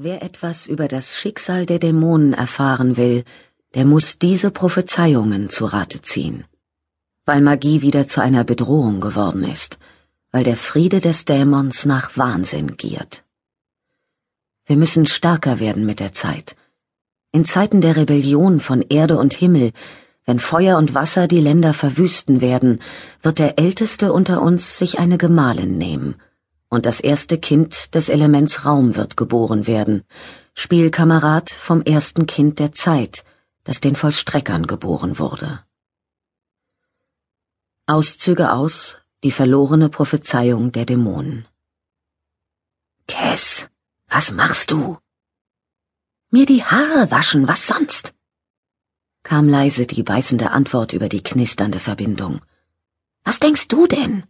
Wer etwas über das Schicksal der Dämonen erfahren will, der muss diese Prophezeiungen zu Rate ziehen. Weil Magie wieder zu einer Bedrohung geworden ist, weil der Friede des Dämons nach Wahnsinn giert. Wir müssen stärker werden mit der Zeit. In Zeiten der Rebellion von Erde und Himmel, wenn Feuer und Wasser die Länder verwüsten werden, wird der Älteste unter uns sich eine Gemahlin nehmen – und das erste Kind des Elements Raum wird geboren werden, Spielkamerad vom ersten Kind der Zeit, das den Vollstreckern geboren wurde. Auszüge aus Die verlorene Prophezeiung der Dämonen. Cass, was machst du? Mir die Haare waschen, was sonst? kam leise die beißende Antwort über die knisternde Verbindung. Was denkst du denn?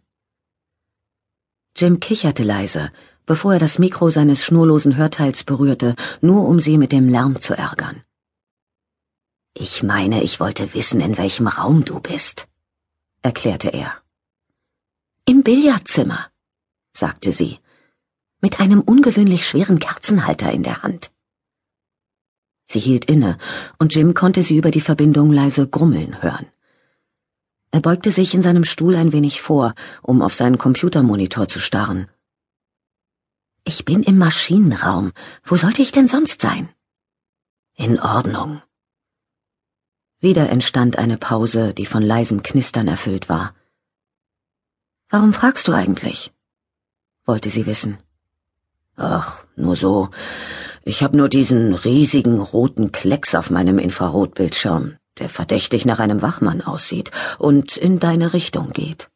Jim kicherte leise, bevor er das Mikro seines schnurlosen Hörteils berührte, nur um sie mit dem Lärm zu ärgern. Ich meine, ich wollte wissen, in welchem Raum du bist, erklärte er. Im Billardzimmer, sagte sie, mit einem ungewöhnlich schweren Kerzenhalter in der Hand. Sie hielt inne, und Jim konnte sie über die Verbindung leise grummeln hören. Er beugte sich in seinem Stuhl ein wenig vor, um auf seinen Computermonitor zu starren. Ich bin im Maschinenraum. Wo sollte ich denn sonst sein? In Ordnung. Wieder entstand eine Pause, die von leisem Knistern erfüllt war. Warum fragst du eigentlich? wollte sie wissen. Ach, nur so. Ich hab nur diesen riesigen roten Klecks auf meinem Infrarotbildschirm der verdächtig nach einem Wachmann aussieht und in deine Richtung geht.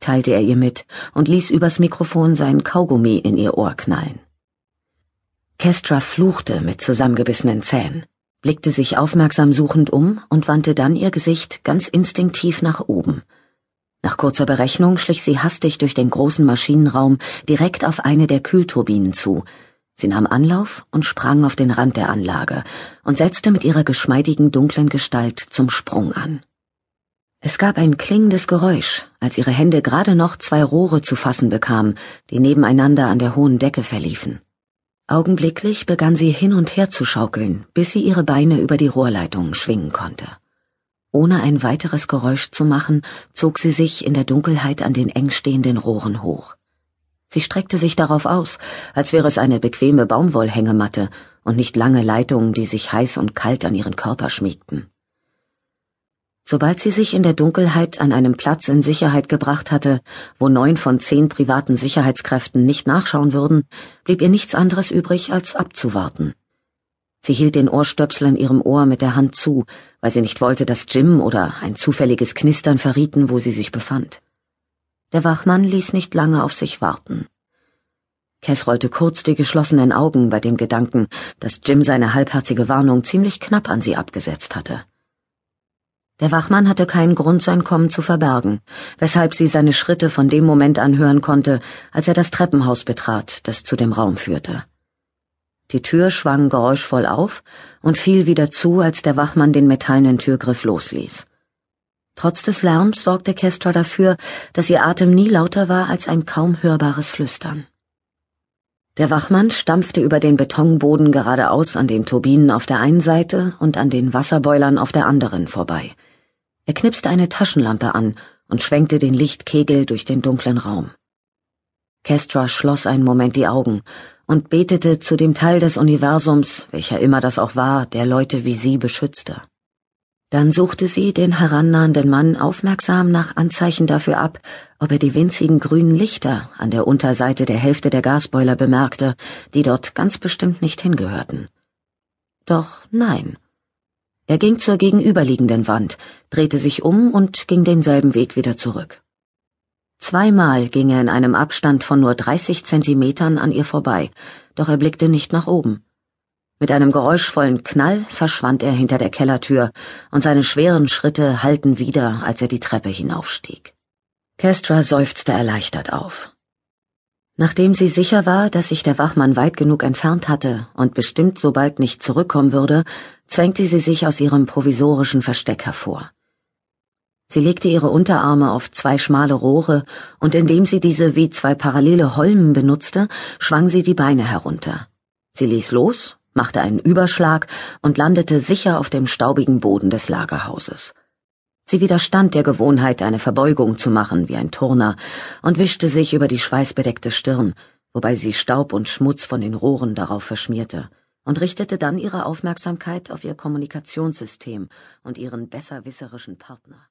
Teilte er ihr mit und ließ übers Mikrofon sein Kaugummi in ihr Ohr knallen. Kestra fluchte mit zusammengebissenen Zähnen, blickte sich aufmerksam suchend um und wandte dann ihr Gesicht ganz instinktiv nach oben. Nach kurzer Berechnung schlich sie hastig durch den großen Maschinenraum direkt auf eine der Kühlturbinen zu, Sie nahm Anlauf und sprang auf den Rand der Anlage und setzte mit ihrer geschmeidigen dunklen Gestalt zum Sprung an. Es gab ein klingendes Geräusch, als ihre Hände gerade noch zwei Rohre zu fassen bekamen, die nebeneinander an der hohen Decke verliefen. Augenblicklich begann sie hin und her zu schaukeln, bis sie ihre Beine über die Rohrleitungen schwingen konnte. Ohne ein weiteres Geräusch zu machen, zog sie sich in der Dunkelheit an den eng stehenden Rohren hoch. Sie streckte sich darauf aus, als wäre es eine bequeme Baumwollhängematte und nicht lange Leitungen, die sich heiß und kalt an ihren Körper schmiegten. Sobald sie sich in der Dunkelheit an einem Platz in Sicherheit gebracht hatte, wo neun von zehn privaten Sicherheitskräften nicht nachschauen würden, blieb ihr nichts anderes übrig, als abzuwarten. Sie hielt den Ohrstöpsel in ihrem Ohr mit der Hand zu, weil sie nicht wollte, dass Jim oder ein zufälliges Knistern verrieten, wo sie sich befand. Der Wachmann ließ nicht lange auf sich warten. Cass rollte kurz die geschlossenen Augen bei dem Gedanken, dass Jim seine halbherzige Warnung ziemlich knapp an sie abgesetzt hatte. Der Wachmann hatte keinen Grund, sein Kommen zu verbergen, weshalb sie seine Schritte von dem Moment an hören konnte, als er das Treppenhaus betrat, das zu dem Raum führte. Die Tür schwang geräuschvoll auf und fiel wieder zu, als der Wachmann den metallenen Türgriff losließ. Trotz des Lärms sorgte Kestra dafür, dass ihr Atem nie lauter war als ein kaum hörbares Flüstern. Der Wachmann stampfte über den Betonboden geradeaus an den Turbinen auf der einen Seite und an den Wasserboilern auf der anderen vorbei. Er knipste eine Taschenlampe an und schwenkte den Lichtkegel durch den dunklen Raum. Kestra schloss einen Moment die Augen und betete zu dem Teil des Universums, welcher immer das auch war, der Leute wie sie beschützte. Dann suchte sie den herannahenden Mann aufmerksam nach Anzeichen dafür ab, ob er die winzigen grünen Lichter an der Unterseite der Hälfte der Gasboiler bemerkte, die dort ganz bestimmt nicht hingehörten. Doch nein. Er ging zur gegenüberliegenden Wand, drehte sich um und ging denselben Weg wieder zurück. Zweimal ging er in einem Abstand von nur 30 Zentimetern an ihr vorbei, doch er blickte nicht nach oben. Mit einem geräuschvollen Knall verschwand er hinter der Kellertür, und seine schweren Schritte hallten wieder, als er die Treppe hinaufstieg. Kestra seufzte erleichtert auf. Nachdem sie sicher war, dass sich der Wachmann weit genug entfernt hatte und bestimmt so bald nicht zurückkommen würde, zwängte sie sich aus ihrem provisorischen Versteck hervor. Sie legte ihre Unterarme auf zwei schmale Rohre, und indem sie diese wie zwei parallele Holmen benutzte, schwang sie die Beine herunter. Sie ließ los, machte einen Überschlag und landete sicher auf dem staubigen Boden des Lagerhauses. Sie widerstand der Gewohnheit, eine Verbeugung zu machen wie ein Turner, und wischte sich über die schweißbedeckte Stirn, wobei sie Staub und Schmutz von den Rohren darauf verschmierte, und richtete dann ihre Aufmerksamkeit auf ihr Kommunikationssystem und ihren besserwisserischen Partner.